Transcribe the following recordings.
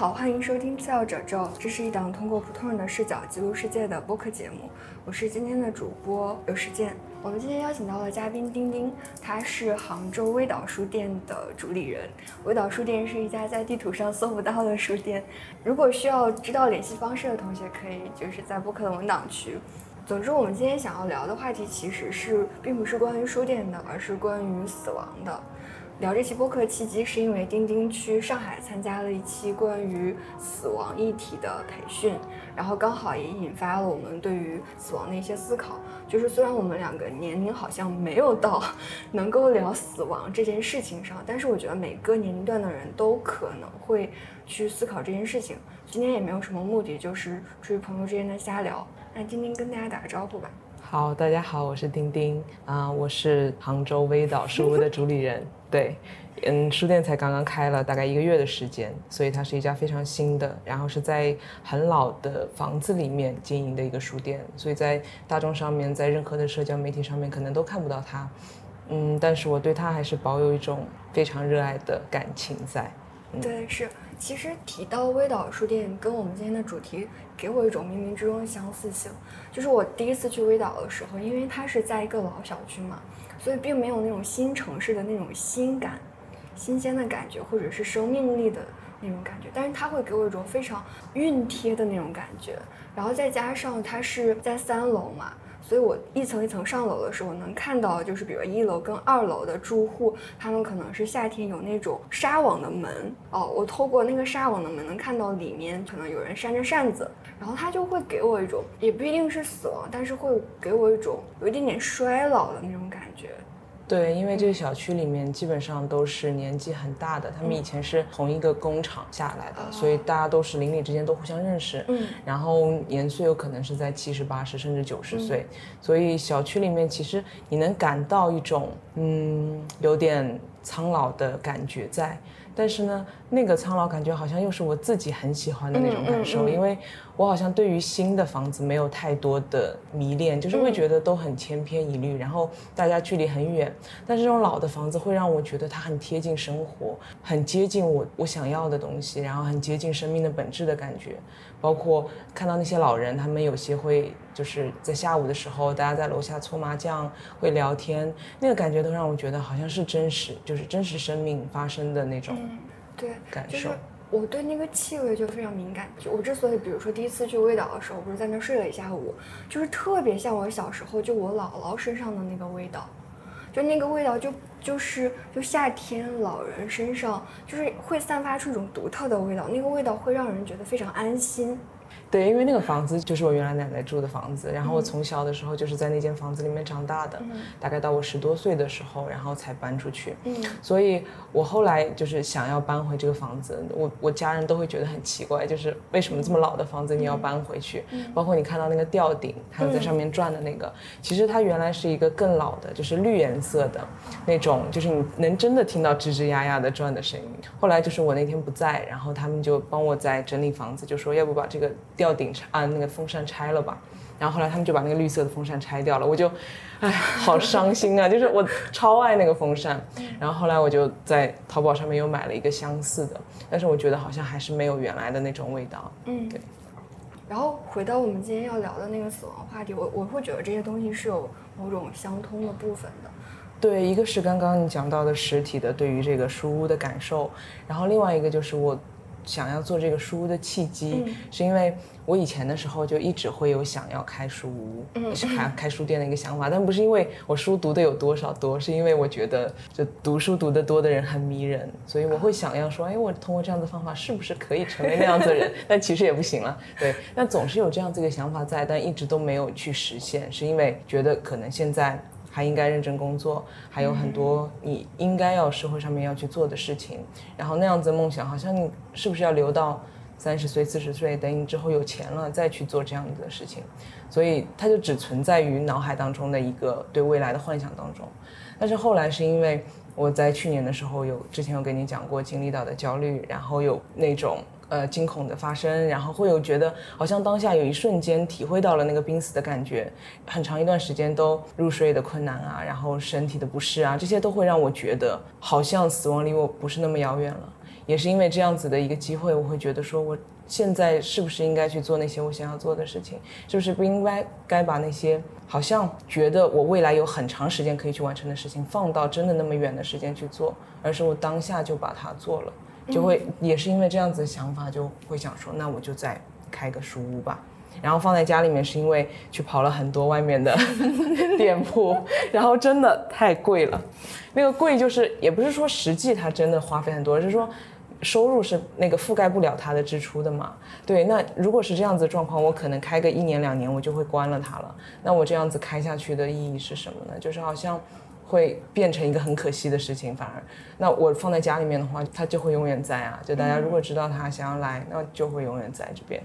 好，欢迎收听次要褶皱，这是一档通过普通人的视角记录世界的播客节目。我是今天的主播刘世健。我们今天邀请到了嘉宾丁丁，他是杭州微岛书店的主理人。微岛书店是一家在地图上搜不到的书店。如果需要知道联系方式的同学，可以就是在播客的文档区。总之，我们今天想要聊的话题其实是并不是关于书店的，而是关于死亡的。聊这期播客契机是因为丁丁去上海参加了一期关于死亡议题的培训，然后刚好也引发了我们对于死亡的一些思考。就是虽然我们两个年龄好像没有到 能够聊死亡这件事情上，但是我觉得每个年龄段的人都可能会去思考这件事情。今天也没有什么目的，就是出于朋友之间的瞎聊。那丁丁跟大家打个招呼吧。好，大家好，我是丁丁啊，我是杭州微岛书屋的主理人。对，嗯，书店才刚刚开了大概一个月的时间，所以它是一家非常新的，然后是在很老的房子里面经营的一个书店，所以在大众上面，在任何的社交媒体上面可能都看不到它，嗯，但是我对它还是保有一种非常热爱的感情在。对，是，其实提到微岛书店，跟我们今天的主题给我一种冥冥之中的相似性，就是我第一次去微岛的时候，因为它是在一个老小区嘛。所以并没有那种新城市的那种新感、新鲜的感觉，或者是生命力的那种感觉。但是它会给我一种非常熨贴的那种感觉。然后再加上它是在三楼嘛，所以我一层一层上楼的时候，能看到就是比如一楼跟二楼的住户，他们可能是夏天有那种纱网的门哦，我透过那个纱网的门能看到里面可能有人扇着扇子。然后他就会给我一种，也不一定是死亡，但是会给我一种有一点点衰老的那种感觉。对，因为这个小区里面基本上都是年纪很大的，他们以前是同一个工厂下来的，所以大家都是邻里之间都互相认识。嗯，然后年岁有可能是在七十八十甚至九十岁，所以小区里面其实你能感到一种嗯有点苍老的感觉在。但是呢，那个苍老感觉好像又是我自己很喜欢的那种感受，因为我好像对于新的房子没有太多的迷恋，就是会觉得都很千篇一律，然后大家距离很远。但是这种老的房子会让我觉得它很贴近生活，很接近我我想要的东西，然后很接近生命的本质的感觉。包括看到那些老人，他们有些会就是在下午的时候，大家在楼下搓麻将，会聊天，那个感觉都让我觉得好像是真实，就是真实生命发生的那种，对感受。我对那个气味就非常敏感。就我之所以，比如说第一次去味道的时候，不是在那睡了一下午，就是特别像我小时候就我姥姥身上的那个味道，就那个味道就就是就夏天老人身上就是会散发出一种独特的味道，那个味道会让人觉得非常安心。对，因为那个房子就是我原来奶奶住的房子，然后我从小的时候就是在那间房子里面长大的，大概到我十多岁的时候，然后才搬出去。嗯，所以我后来就是想要搬回这个房子，我我家人都会觉得很奇怪，就是为什么这么老的房子你要搬回去？包括你看到那个吊顶，它在上面转的那个，其实它原来是一个更老的，就是绿颜色的那种，就是你能真的听到吱吱呀呀的转的声音。后来就是我那天不在，然后他们就帮我在整理房子，就说要不把这个。吊顶拆啊，那个风扇拆了吧，然后后来他们就把那个绿色的风扇拆掉了，我就，哎，好伤心啊！就是我超爱那个风扇，然后后来我就在淘宝上面又买了一个相似的，但是我觉得好像还是没有原来的那种味道。嗯，对。然后回到我们今天要聊的那个死亡话题，我我会觉得这些东西是有某种相通的部分的。对，一个是刚刚你讲到的实体的对于这个书屋的感受，然后另外一个就是我。想要做这个书屋的契机，是因为我以前的时候就一直会有想要开书屋、开开书店的一个想法，但不是因为我书读的有多少多，是因为我觉得就读书读得多的人很迷人，所以我会想要说，哎，我通过这样的方法是不是可以成为那样子的人？但其实也不行了，对。但总是有这样子一个想法在，但一直都没有去实现，是因为觉得可能现在。还应该认真工作，还有很多你应该要社会上面要去做的事情。然后那样子的梦想，好像你是不是要留到三十岁、四十岁，等你之后有钱了再去做这样子的事情？所以它就只存在于脑海当中的一个对未来的幻想当中。但是后来是因为我在去年的时候有之前有跟你讲过经历到的焦虑，然后有那种。呃，惊恐的发生，然后会有觉得好像当下有一瞬间体会到了那个濒死的感觉，很长一段时间都入睡的困难啊，然后身体的不适啊，这些都会让我觉得好像死亡离我不是那么遥远了。也是因为这样子的一个机会，我会觉得说，我现在是不是应该去做那些我想要做的事情？是不是不应该该把那些好像觉得我未来有很长时间可以去完成的事情，放到真的那么远的时间去做，而是我当下就把它做了，就会也是因为这样子的想法，就会想说，那我就再开个书屋吧。然后放在家里面，是因为去跑了很多外面的 店铺，然后真的太贵了。那个贵就是也不是说实际它真的花费很多，而是说收入是那个覆盖不了它的支出的嘛。对，那如果是这样子的状况，我可能开个一年两年我就会关了它了。那我这样子开下去的意义是什么呢？就是好像会变成一个很可惜的事情。反而，那我放在家里面的话，它就会永远在啊。就大家如果知道它想要来，那就会永远在这边。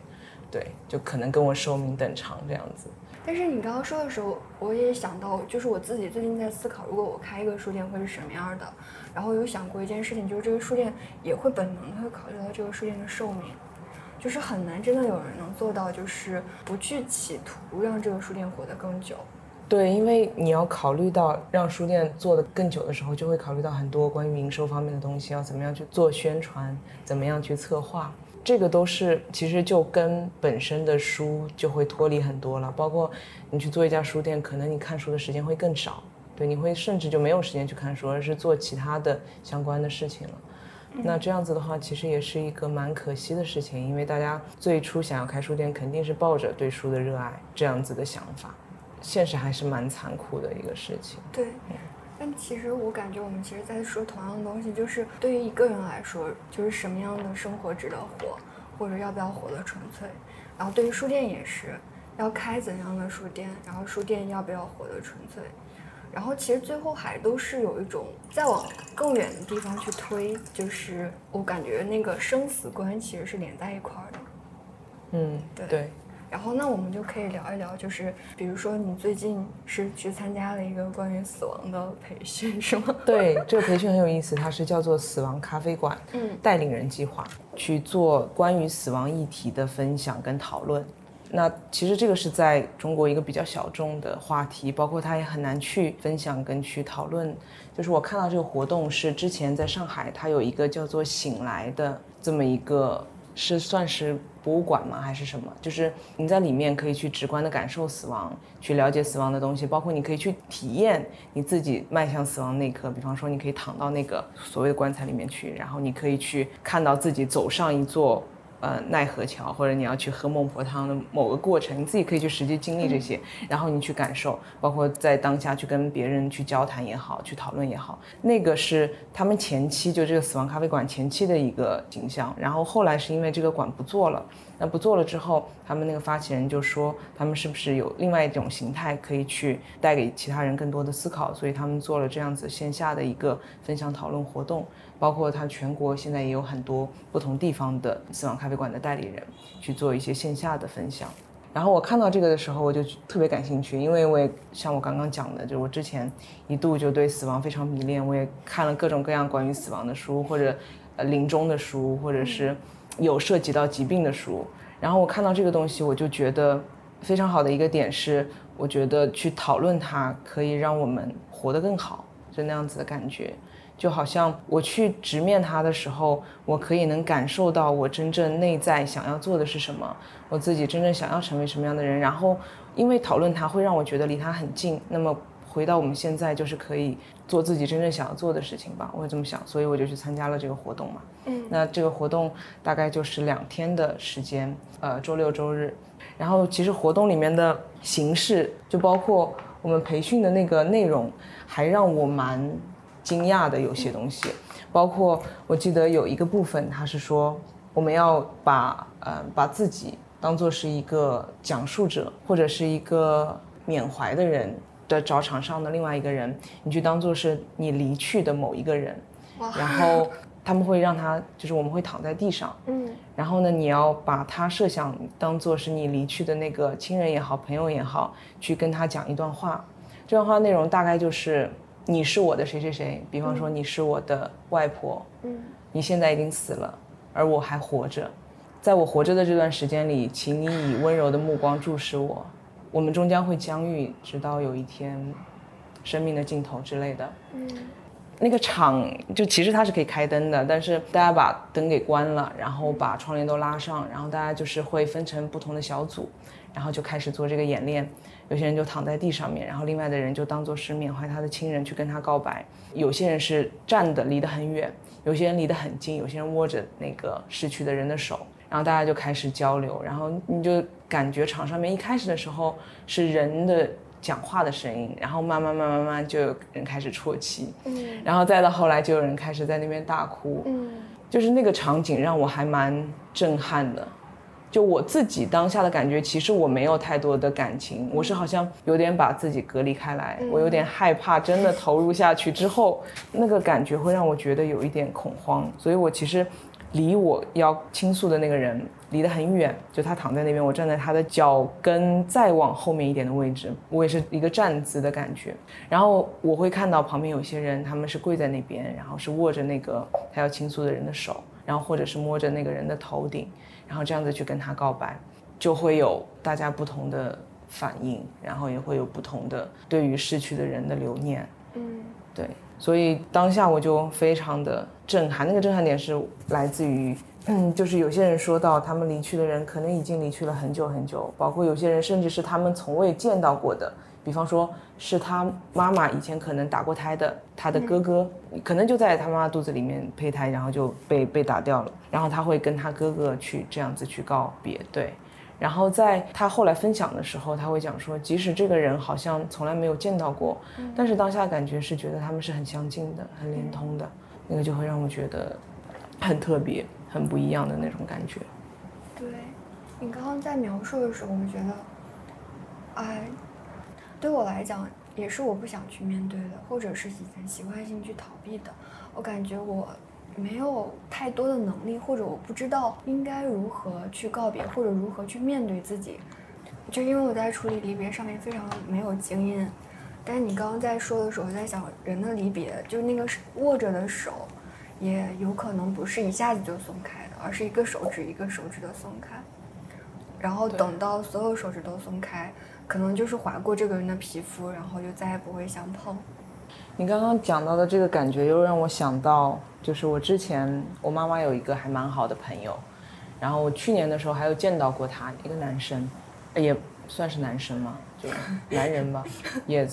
对，就可能跟我寿命等长这样子。但是你刚刚说的时候，我也想到，就是我自己最近在思考，如果我开一个书店会是什么样的。然后有想过一件事情，就是这个书店也会本能的会考虑到这个书店的寿命，就是很难真的有人能做到，就是不去企图让这个书店活得更久。对，因为你要考虑到让书店做得更久的时候，就会考虑到很多关于营收方面的东西，要怎么样去做宣传，怎么样去策划。这个都是其实就跟本身的书就会脱离很多了，包括你去做一家书店，可能你看书的时间会更少，对，你会甚至就没有时间去看书，而是做其他的相关的事情了。那这样子的话，其实也是一个蛮可惜的事情，因为大家最初想要开书店，肯定是抱着对书的热爱这样子的想法，现实还是蛮残酷的一个事情。对。但其实我感觉我们其实在说同样的东西，就是对于一个人来说，就是什么样的生活值得活，或者要不要活得纯粹。然后对于书店也是，要开怎样的书店，然后书店要不要活得纯粹。然后其实最后还都是有一种再往更远的地方去推，就是我感觉那个生死观其实是连在一块儿的。嗯，对。然后，那我们就可以聊一聊，就是比如说，你最近是去参加了一个关于死亡的培训，是吗？对，这个培训很有意思，它是叫做“死亡咖啡馆”嗯带领人计划，去做关于死亡议题的分享跟讨论。那其实这个是在中国一个比较小众的话题，包括他也很难去分享跟去讨论。就是我看到这个活动是之前在上海，它有一个叫做“醒来”的这么一个。是算是博物馆吗？还是什么？就是你在里面可以去直观的感受死亡，去了解死亡的东西，包括你可以去体验你自己迈向死亡那一刻。比方说，你可以躺到那个所谓的棺材里面去，然后你可以去看到自己走上一座。呃，奈何桥，或者你要去喝孟婆汤的某个过程，你自己可以去实际经历这些，然后你去感受，包括在当下去跟别人去交谈也好，去讨论也好，那个是他们前期就这个死亡咖啡馆前期的一个形象，然后后来是因为这个馆不做了。那不做了之后，他们那个发起人就说，他们是不是有另外一种形态可以去带给其他人更多的思考？所以他们做了这样子线下的一个分享讨论活动，包括他全国现在也有很多不同地方的死亡咖啡馆的代理人去做一些线下的分享。然后我看到这个的时候，我就特别感兴趣，因为我也像我刚刚讲的，就我之前一度就对死亡非常迷恋，我也看了各种各样关于死亡的书，或者呃临终的书，或者是。有涉及到疾病的书，然后我看到这个东西，我就觉得非常好的一个点是，我觉得去讨论它可以让我们活得更好，就那样子的感觉，就好像我去直面它的时候，我可以能感受到我真正内在想要做的是什么，我自己真正想要成为什么样的人，然后因为讨论它会让我觉得离它很近，那么。回到我们现在，就是可以做自己真正想要做的事情吧，我会这么想，所以我就去参加了这个活动嘛。嗯，那这个活动大概就是两天的时间，呃，周六周日。然后其实活动里面的形式，就包括我们培训的那个内容，还让我蛮惊讶的。有些东西，包括我记得有一个部分，他是说我们要把呃把自己当做是一个讲述者，或者是一个缅怀的人。的找场上的另外一个人，你去当做是你离去的某一个人，然后他们会让他，就是我们会躺在地上，嗯，然后呢，你要把他设想当做是你离去的那个亲人也好，朋友也好，去跟他讲一段话。这段话内容大概就是你是我的谁谁谁，比方说你是我的外婆，嗯，你现在已经死了，而我还活着，在我活着的这段时间里，请你以温柔的目光注视我。我们终将会相遇，直到有一天，生命的尽头之类的。嗯，那个场就其实它是可以开灯的，但是大家把灯给关了，然后把窗帘都拉上，然后大家就是会分成不同的小组，然后就开始做这个演练。有些人就躺在地上面，然后另外的人就当做是缅怀他的亲人去跟他告白。有些人是站的，离得很远；有些人离得很近；有些人握着那个逝去的人的手，然后大家就开始交流。然后你就感觉场上面一开始的时候是人的。讲话的声音，然后慢慢慢慢慢就有人开始啜泣，嗯，然后再到后来就有人开始在那边大哭，嗯，就是那个场景让我还蛮震撼的。就我自己当下的感觉，其实我没有太多的感情，我是好像有点把自己隔离开来，我有点害怕，真的投入下去之后，那个感觉会让我觉得有一点恐慌，所以我其实。离我要倾诉的那个人离得很远，就他躺在那边，我站在他的脚跟再往后面一点的位置，我也是一个站姿的感觉。然后我会看到旁边有些人，他们是跪在那边，然后是握着那个他要倾诉的人的手，然后或者是摸着那个人的头顶，然后这样子去跟他告白，就会有大家不同的反应，然后也会有不同的对于逝去的人的留念。嗯，对。所以当下我就非常的震撼，那个震撼点是来自于，嗯，就是有些人说到他们离去的人可能已经离去了很久很久，包括有些人甚至是他们从未见到过的，比方说是他妈妈以前可能打过胎的，他的哥哥可能就在他妈妈肚子里面胚胎，然后就被被打掉了，然后他会跟他哥哥去这样子去告别，对。然后在他后来分享的时候，他会讲说，即使这个人好像从来没有见到过，但是当下感觉是觉得他们是很相近的、很连通的，那个就会让我觉得很特别、很不一样的那种感觉。对，你刚刚在描述的时候，我觉得，哎，对我来讲也是我不想去面对的，或者是以前习惯性去逃避的。我感觉我。没有太多的能力，或者我不知道应该如何去告别，或者如何去面对自己，就因为我在处理离别上面非常没有经验。但是你刚刚在说的时候，在想人的离别，就是那个握着的手，也有可能不是一下子就松开的，而是一个手指一个手指的松开，然后等到所有手指都松开，可能就是划过这个人的皮肤，然后就再也不会相碰。你刚刚讲到的这个感觉，又让我想到，就是我之前我妈妈有一个还蛮好的朋友，然后我去年的时候还有见到过他，一个男生，也算是男生嘛，就男人吧，也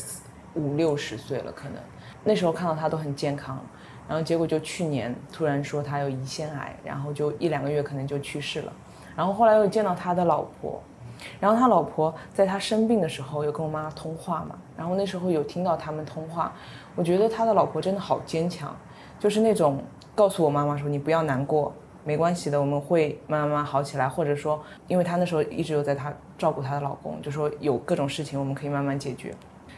五六十岁了可能，那时候看到他都很健康，然后结果就去年突然说他有胰腺癌，然后就一两个月可能就去世了，然后后来又见到他的老婆。然后他老婆在他生病的时候有跟我妈通话嘛，然后那时候有听到他们通话，我觉得他的老婆真的好坚强，就是那种告诉我妈妈说你不要难过，没关系的，我们会慢慢慢好起来，或者说，因为他那时候一直有在他照顾他的老公，就说有各种事情我们可以慢慢解决。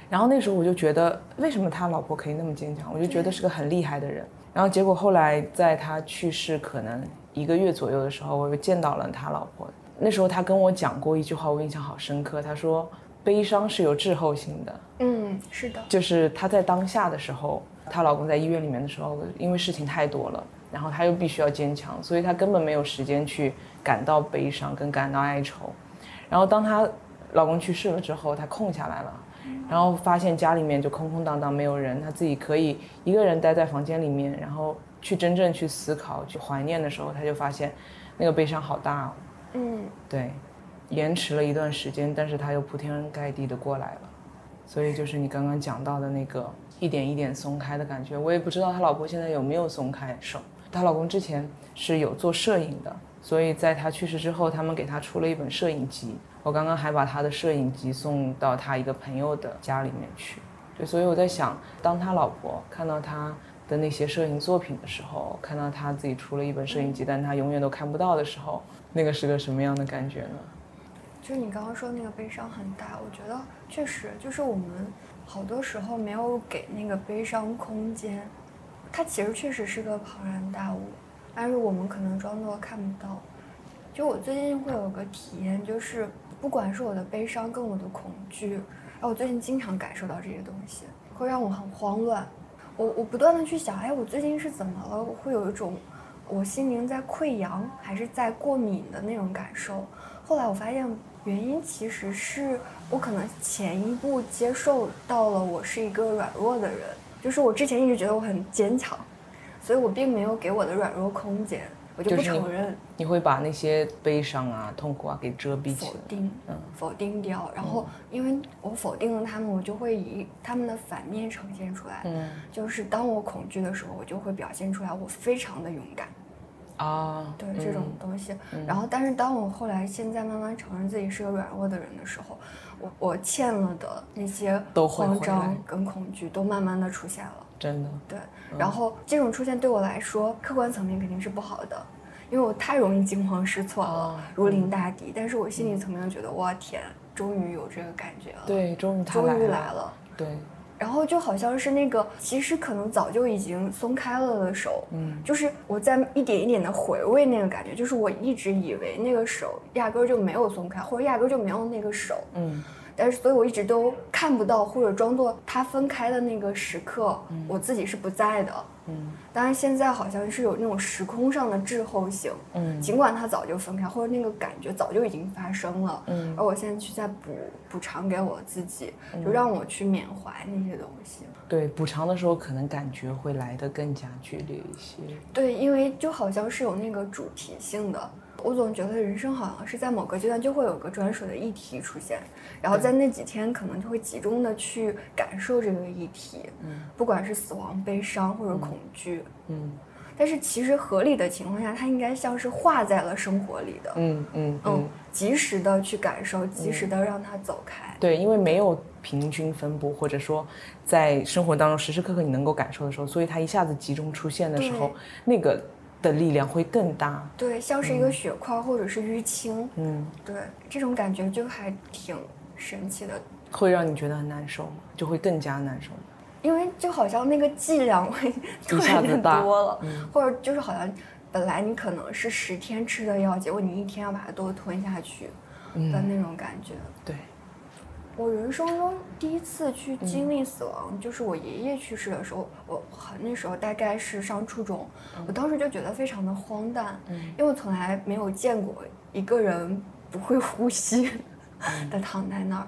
然后那时候我就觉得为什么他老婆可以那么坚强，我就觉得是个很厉害的人。然后结果后来在他去世可能一个月左右的时候，我又见到了他老婆。那时候他跟我讲过一句话，我印象好深刻。他说：“悲伤是有滞后性的。”嗯，是的。就是她在当下的时候，她老公在医院里面的时候，因为事情太多了，然后她又必须要坚强，所以她根本没有时间去感到悲伤跟感到哀愁。然后当她老公去世了之后，她空下来了，然后发现家里面就空空荡荡，没有人，她自己可以一个人待在房间里面，然后去真正去思考、去怀念的时候，他就发现那个悲伤好大。哦嗯，对，延迟了一段时间，但是他又铺天盖地的过来了，所以就是你刚刚讲到的那个一点一点松开的感觉。我也不知道他老婆现在有没有松开手。她老公之前是有做摄影的，所以在他去世之后，他们给他出了一本摄影集。我刚刚还把他的摄影集送到他一个朋友的家里面去。对，所以我在想，当他老婆看到他的那些摄影作品的时候，看到他自己出了一本摄影集，但他永远都看不到的时候。那个是个什么样的感觉呢？就是你刚刚说那个悲伤很大，我觉得确实就是我们好多时候没有给那个悲伤空间，它其实确实是个庞然大物，但是我们可能装作看不到。就我最近会有个体验，就是不管是我的悲伤跟我的恐惧，哎，我最近经常感受到这些东西，会让我很慌乱。我我不断的去想，哎，我最近是怎么了？我会有一种。我心灵在溃疡还是在过敏的那种感受，后来我发现原因其实是我可能前一步接受到了我是一个软弱的人，就是我之前一直觉得我很坚强，所以我并没有给我的软弱空间，我就不承认。你会把那些悲伤啊、痛苦啊给遮蔽起来，否定，嗯，否定掉。然后因为我否定了他们，我就会以他们的反面呈现出来。嗯，就是当我恐惧的时候，我就会表现出来我非常的勇敢。啊，对这种东西，然后但是当我后来现在慢慢承认自己是个软弱的人的时候，我我欠了的那些慌张跟恐惧都慢慢的出现了，真的，对，然后这种出现对我来说，客观层面肯定是不好的，因为我太容易惊慌失措了，如临大敌，但是我心理层面觉得，哇天，终于有这个感觉了，对，终于终于来了，对。然后就好像是那个，其实可能早就已经松开了的手，嗯，就是我在一点一点的回味那个感觉，就是我一直以为那个手压根儿就没有松开，或者压根儿就没有那个手，嗯。但是，所以我一直都看不到，或者装作它分开的那个时刻，我自己是不在的。嗯，当然现在好像是有那种时空上的滞后性。嗯，尽管它早就分开，或者那个感觉早就已经发生了。嗯，而我现在去再补补偿给我自己，就让我去缅怀那些东西。对，补偿的时候可能感觉会来得更加剧烈一些。对，因为就好像是有那个主题性的。我总觉得人生好像是在某个阶段就会有个专属的议题出现，然后在那几天可能就会集中的去感受这个议题，嗯，不管是死亡、悲伤或者恐惧，嗯，但是其实合理的情况下，它应该像是化在了生活里的，嗯嗯嗯，及时的去感受，及时的让它走开。对，因为没有平均分布，或者说在生活当中时时刻刻你能够感受的时候，所以它一下子集中出现的时候，那个。的力量会更大，对，像是一个血块或者是淤青，嗯，对，这种感觉就还挺神奇的。会让你觉得很难受吗？就会更加难受吗？因为就好像那个剂量会 一下子多了，或者就是好像本来你可能是十天吃的药，结果你一天要把它都吞下去的那种感觉，对。我人生中第一次去经历死亡，就是我爷爷去世的时候。我很那时候大概是上初中，我当时就觉得非常的荒诞，因为我从来没有见过一个人不会呼吸 的躺在那儿。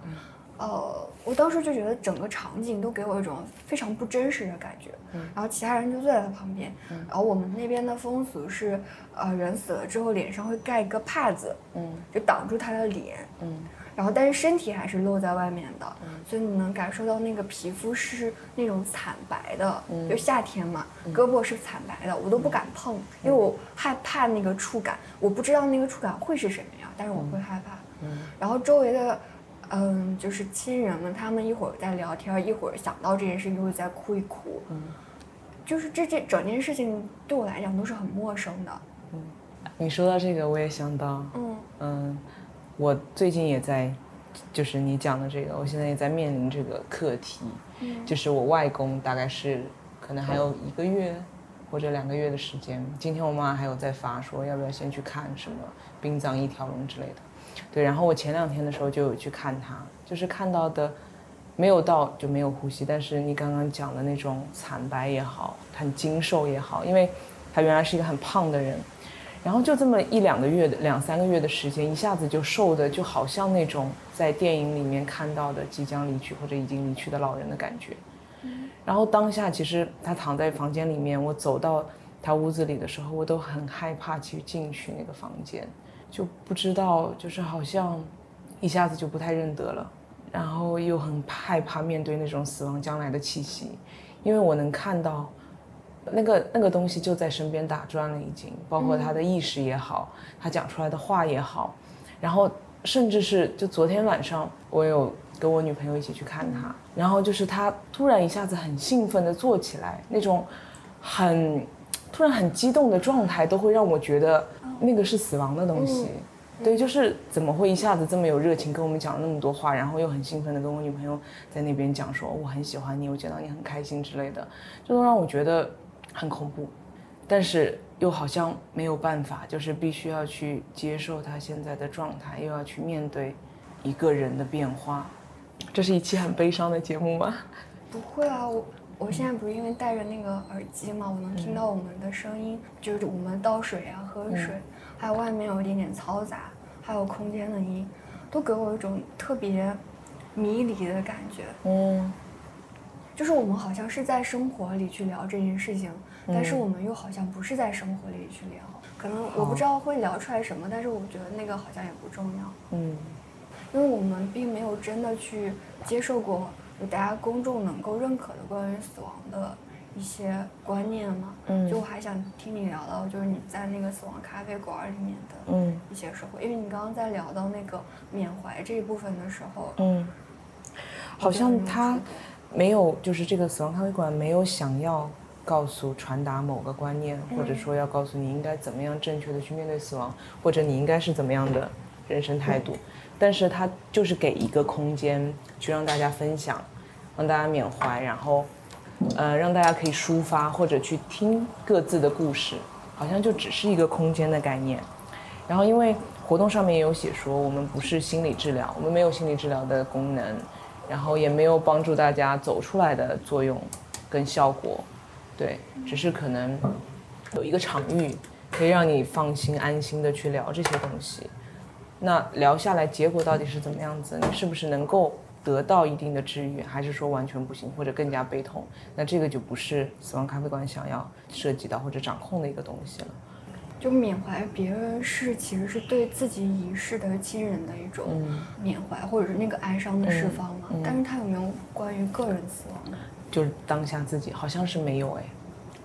呃，我当时就觉得整个场景都给我一种非常不真实的感觉。然后其他人就坐在他旁边。然后我们那边的风俗是，呃，人死了之后脸上会盖一个帕子，嗯就挡住他的脸。然后，但是身体还是露在外面的，所以你能感受到那个皮肤是那种惨白的，就夏天嘛，胳膊是惨白的，我都不敢碰，因为我害怕那个触感，我不知道那个触感会是什么样，但是我会害怕。然后周围的，嗯，就是亲人们，他们一会儿在聊天，一会儿想到这件事情就会在哭一哭，就是这这整件事情对我来讲都是很陌生的。嗯，你说到这个，我也想到，嗯嗯。我最近也在，就是你讲的这个，我现在也在面临这个课题，就是我外公大概是可能还有一个月或者两个月的时间。今天我妈还有在发说要不要先去看什么殡葬一条龙之类的，对。然后我前两天的时候就有去看他，就是看到的没有到就没有呼吸，但是你刚刚讲的那种惨白也好，很精瘦也好，因为他原来是一个很胖的人。然后就这么一两个月的两三个月的时间，一下子就瘦的就好像那种在电影里面看到的即将离去或者已经离去的老人的感觉。然后当下其实他躺在房间里面，我走到他屋子里的时候，我都很害怕去进去那个房间，就不知道就是好像一下子就不太认得了，然后又很害怕面对那种死亡将来的气息，因为我能看到。那个那个东西就在身边打转了，已经包括他的意识也好，他讲出来的话也好，然后甚至是就昨天晚上我有跟我女朋友一起去看他，然后就是他突然一下子很兴奋的坐起来，那种很突然很激动的状态，都会让我觉得那个是死亡的东西。对，就是怎么会一下子这么有热情跟我们讲了那么多话，然后又很兴奋的跟我女朋友在那边讲说我很喜欢你，我见到你很开心之类的，这都让我觉得。很恐怖，但是又好像没有办法，就是必须要去接受他现在的状态，又要去面对一个人的变化。这是一期很悲伤的节目吗？不会啊，我我现在不是因为戴着那个耳机嘛，我能听到我们的声音，就是我们倒水啊、喝水，还有外面有一点点嘈杂，还有空间的音，都给我一种特别迷离的感觉。嗯。就是我们好像是在生活里去聊这件事情，但是我们又好像不是在生活里去聊。可能我不知道会聊出来什么，但是我觉得那个好像也不重要。嗯，因为我们并没有真的去接受过就大家公众能够认可的关于死亡的一些观念嘛。嗯，就我还想听你聊到，就是你在那个死亡咖啡馆里面的嗯一些收获，因为你刚刚在聊到那个缅怀这一部分的时候，嗯，好像他。没有，就是这个死亡咖啡馆没有想要告诉、传达某个观念，或者说要告诉你应该怎么样正确的去面对死亡，或者你应该是怎么样的人生态度。但是它就是给一个空间去让大家分享，让大家缅怀，然后，呃，让大家可以抒发或者去听各自的故事，好像就只是一个空间的概念。然后因为活动上面也有写说，我们不是心理治疗，我们没有心理治疗的功能。然后也没有帮助大家走出来的作用，跟效果，对，只是可能有一个场域，可以让你放心安心的去聊这些东西。那聊下来结果到底是怎么样子？你是不是能够得到一定的治愈，还是说完全不行，或者更加悲痛？那这个就不是死亡咖啡馆想要涉及到或者掌控的一个东西了。就缅怀别人是其实是对自己已逝的亲人的一种缅怀，或者是那个哀伤的释放嘛。但是他有没有关于个人死亡的？就是当下自己好像是没有哎。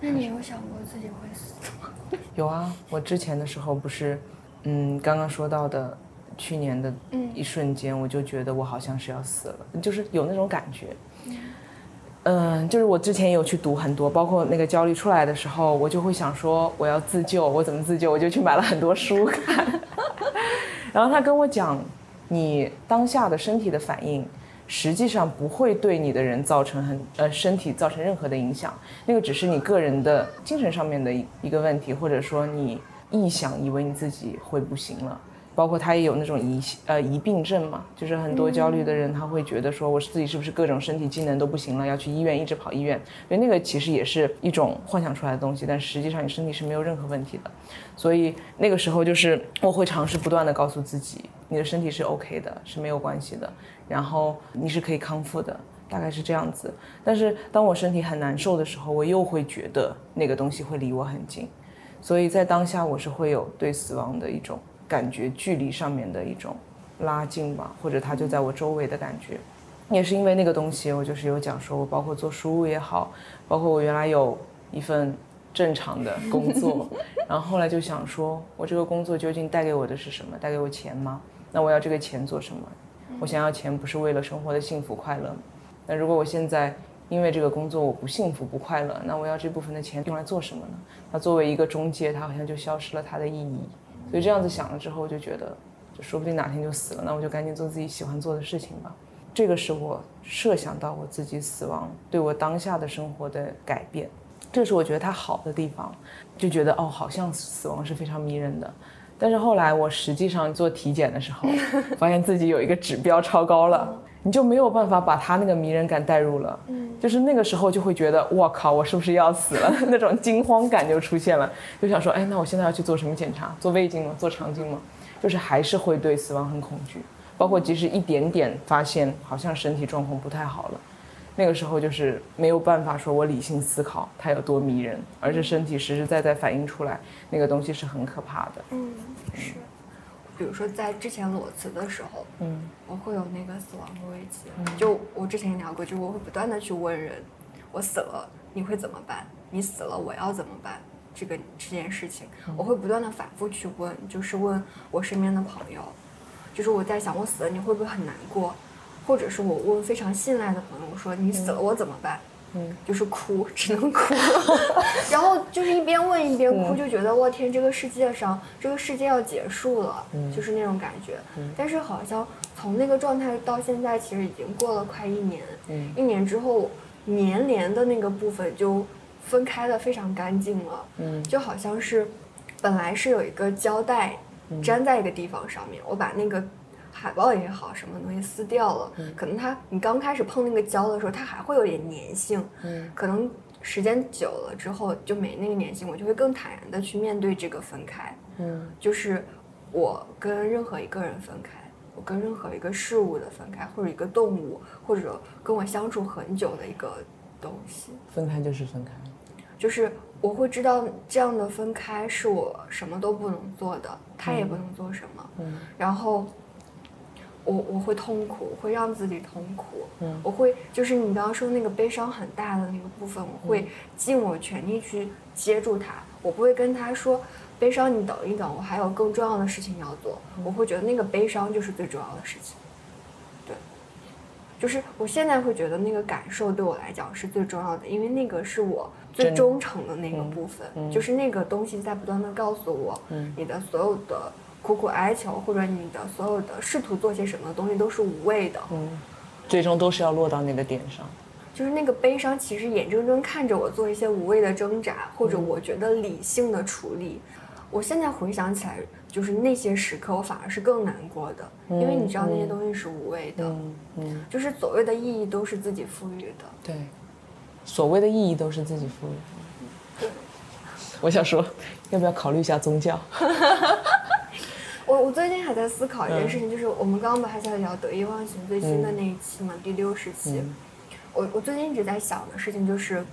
那你有想过自己会死吗？有啊，我之前的时候不是，嗯，刚刚说到的去年的一瞬间，我就觉得我好像是要死了，就是有那种感觉。嗯，就是我之前有去读很多，包括那个焦虑出来的时候，我就会想说我要自救，我怎么自救？我就去买了很多书看。然后他跟我讲，你当下的身体的反应，实际上不会对你的人造成很呃身体造成任何的影响，那个只是你个人的精神上面的一个问题，或者说你臆想以为你自己会不行了。包括他也有那种疑呃疑病症嘛，就是很多焦虑的人他会觉得说，我自己是不是各种身体机能都不行了，要去医院一直跑医院，因为那个其实也是一种幻想出来的东西，但实际上你身体是没有任何问题的，所以那个时候就是我会尝试不断的告诉自己，你的身体是 OK 的，是没有关系的，然后你是可以康复的，大概是这样子。但是当我身体很难受的时候，我又会觉得那个东西会离我很近，所以在当下我是会有对死亡的一种。感觉距离上面的一种拉近吧，或者它就在我周围的感觉，也是因为那个东西，我就是有讲说，我包括做书务也好，包括我原来有一份正常的工作，然后后来就想说，我这个工作究竟带给我的是什么？带给我钱吗？那我要这个钱做什么？我想要钱不是为了生活的幸福快乐？那如果我现在因为这个工作我不幸福不快乐，那我要这部分的钱用来做什么呢？那作为一个中介，它好像就消失了它的意义。所以这样子想了之后，我就觉得，就说不定哪天就死了，那我就赶紧做自己喜欢做的事情吧。这个是我设想到我自己死亡对我当下的生活的改变，这是我觉得它好的地方，就觉得哦，好像死亡是非常迷人的。但是后来我实际上做体检的时候，发现自己有一个指标超高了。你就没有办法把他那个迷人感带入了，嗯，就是那个时候就会觉得，我靠，我是不是要死了？那种惊慌感就出现了，就想说，哎，那我现在要去做什么检查？做胃镜吗？做肠镜吗？就是还是会对死亡很恐惧，包括即使一点点发现好像身体状况不太好了，那个时候就是没有办法说我理性思考它有多迷人，而是身体实实在在反映出来那个东西是很可怕的，嗯，是。比如说，在之前裸辞的时候，嗯，我会有那个死亡的危机。就我之前也聊过，就我会不断的去问人，我死了你会怎么办？你死了我要怎么办？这个这件事情，我会不断的反复去问，就是问我身边的朋友，就是我在想我死了你会不会很难过？或者是我问非常信赖的朋友，我说你死了我怎么办？嗯，就是哭，只能哭，然后就是一边问一边哭，就觉得我天，这个世界上这个世界要结束了，就是那种感觉。但是好像从那个状态到现在，其实已经过了快一年。嗯，一年之后，粘连的那个部分就分开的非常干净了。嗯，就好像是本来是有一个胶带粘在一个地方上面，我把那个。海报也好，什么东西撕掉了，可能它你刚开始碰那个胶的时候，它还会有点粘性，嗯，可能时间久了之后就没那个粘性，我就会更坦然的去面对这个分开，嗯，就是我跟任何一个人分开，我跟任何一个事物的分开，或者一个动物，或者跟我相处很久的一个东西。分开就是分开，就是我会知道这样的分开是我什么都不能做的，他也不能做什么。嗯。然后我我会痛苦，我会让自己痛苦。嗯我会就是你刚刚说那个悲伤很大的那个部分，我会尽我全力去接住它。我不会跟他说悲伤，你等一等，我还有更重要的事情要做。我会觉得那个悲伤就是最重要的事情。对，就是我现在会觉得那个感受对我来讲是最重要的，因为那个是我最忠诚的那个部分，嗯就是那个东西在不断的告诉我，嗯你的所有的苦苦哀求或者你的所有的试图做些什么东西都是无谓的。嗯，最终都是要落到那个点上。就是那个悲伤，其实眼睁睁看着我做一些无谓的挣扎，或者我觉得理性的处理。我现在回想起来，就是那些时刻，我反而是更难过的，因为你知道那些东西是无谓的，嗯嗯，就是所谓的意义都是自己赋予的。对，所谓的意义都是自己赋予的。我想说，要不要考虑一下宗教？我我最近还在思考一件事情，就是我们刚刚不还在聊得意忘形最新的那一期嘛，第六十期。嗯。我我最近一直在想的事情就是，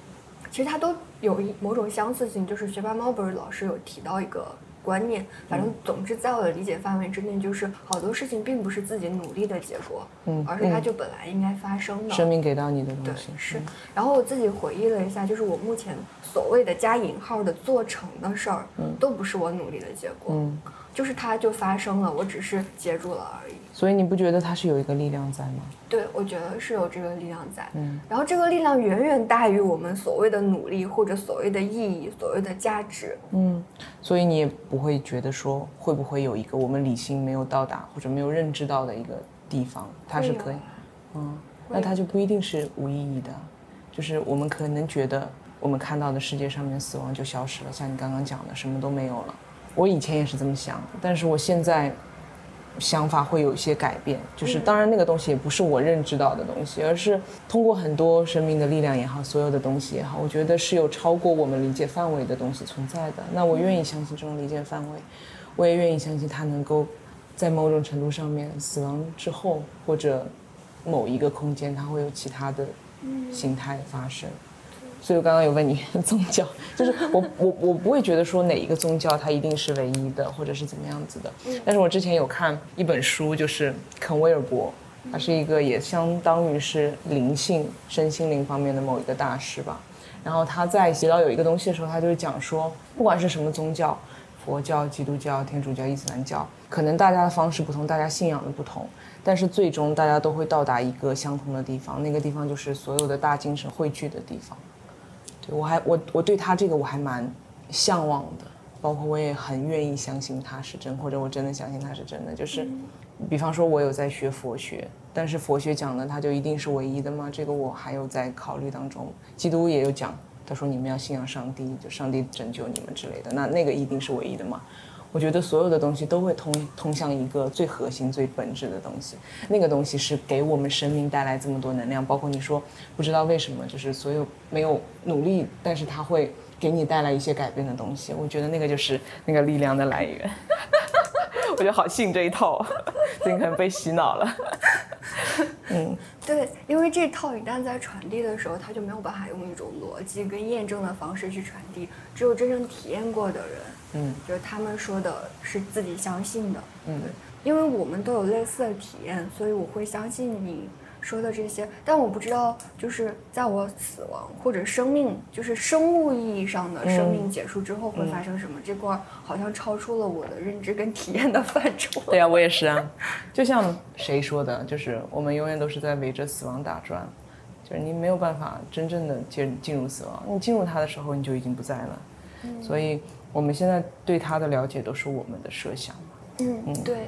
其实它都有一某种相似性，就是学霸猫不是老师有提到一个观念，反正总之在我的理解范围之内，就是好多事情并不是自己努力的结果，嗯而是它嗯。就本来应该发生的。生命给到你的东对西，是，然后我自己回忆了一下，就是我目前所谓的加引号的做成的事儿，都不是我努力的结果，嗯，就是它就发生了，我只是接住了而已。所以你不觉得它是有一个力量在吗？对，我觉得是有这个力量在，嗯，然后这个力量远远大于我们所谓的努力或者所谓的意义、所谓的价值。嗯，所以你也不会觉得说会不会有一个我们理性没有到达或者没有认知到的一个地方，它是可以，嗯，那它就不一定是无意义的，就是我们可能觉得我们看到的世界上面死亡就消失了，像你刚刚讲的什么都没有了。我以前也是这么想，但是我现在想法会有一些改变，就是当然那个东西也不是我认知到的东西，而是通过很多生命的力量也好，所有的东西也好，我觉得是有超过我们理解范围的东西存在的。那我愿意相信这种理解范围，我也愿意相信它能够在某种程度上面，死亡之后或者某一个空间，它会有其他的形态发生。所以我刚刚有问你 宗教，就是我我我不会觉得说哪一个宗教它一定是唯一的，或者是怎么样子的。但是我之前有看一本书，就是肯威尔伯，他是一个也相当于是灵性、身心灵方面的某一个大师吧。然后他在提到有一个东西的时候，他就是讲说，不管是什么宗教，佛教、基督教、天主教、伊斯兰教，可能大家的方式不同，大家信仰的不同，但是最终大家都会到达一个相同的地方，那个地方就是所有的大精神汇聚的地方。对我还我我对他这个我还蛮向往的，包括我也很愿意相信他是真，或者我真的相信他是真的。就是，比方说我有在学佛学，但是佛学讲的它就一定是唯一的吗？这个我还有在考虑当中。基督也有讲，他说你们要信仰上帝，就上帝拯救你们之类的，那那个一定是唯一的吗？我觉得所有的东西都会通通向一个最核心、最本质的东西，那个东西是给我们生命带来这么多能量。包括你说不知道为什么，就是所有没有努力，但是它会给你带来一些改变的东西。我觉得那个就是那个力量的来源。我就好信这一套，最近可能被洗脑了。嗯，对，因为这套一旦在传递的时候，它就没有办法用一种逻辑跟验证的方式去传递，只有真正体验过的人，嗯，就是他们说的是自己相信的，嗯，因为我们都有类似的体验，所以我会相信你说的这些，但我不知道，就是在我死亡或者生命，就是生物意义上的生命结束之后会发生什么，这块儿好像超出了我的认知跟体验的范畴。对呀、我也是啊。就像谁说的，就是我们永远都是在围着死亡打转，就是你没有办法真正的进进入死亡，你进入它的时候你就已经不在了。所以我们现在对他的了解都是我们的设想嘛。嗯，对。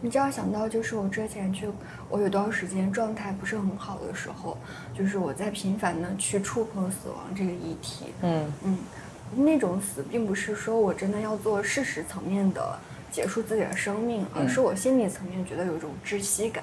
你这样想到，就是我之前去，我有段时间状态不是很好的时候，就是我在频繁的去触碰死亡这个议题。嗯嗯，那种死并不是说我真的要做事实层面的结束自己的生命，而是我心理层面觉得有一种窒息感。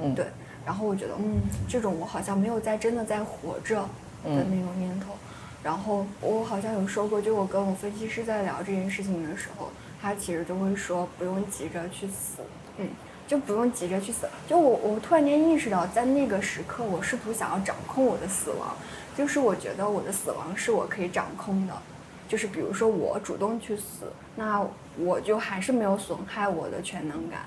嗯对。然后我觉得，嗯，这种我好像没有在真的在活着的那种念头。然后我好像有说过，就我跟我分析师在聊这件事情的时候，他其实就会说不用急着去死，嗯，就不用急着去死。就我我突然间意识到，在那个时刻，我试图想要掌控我的死亡，就是我觉得我的死亡是我可以掌控的，就是比如说我主动去死，那我就还是没有损害我的全能感。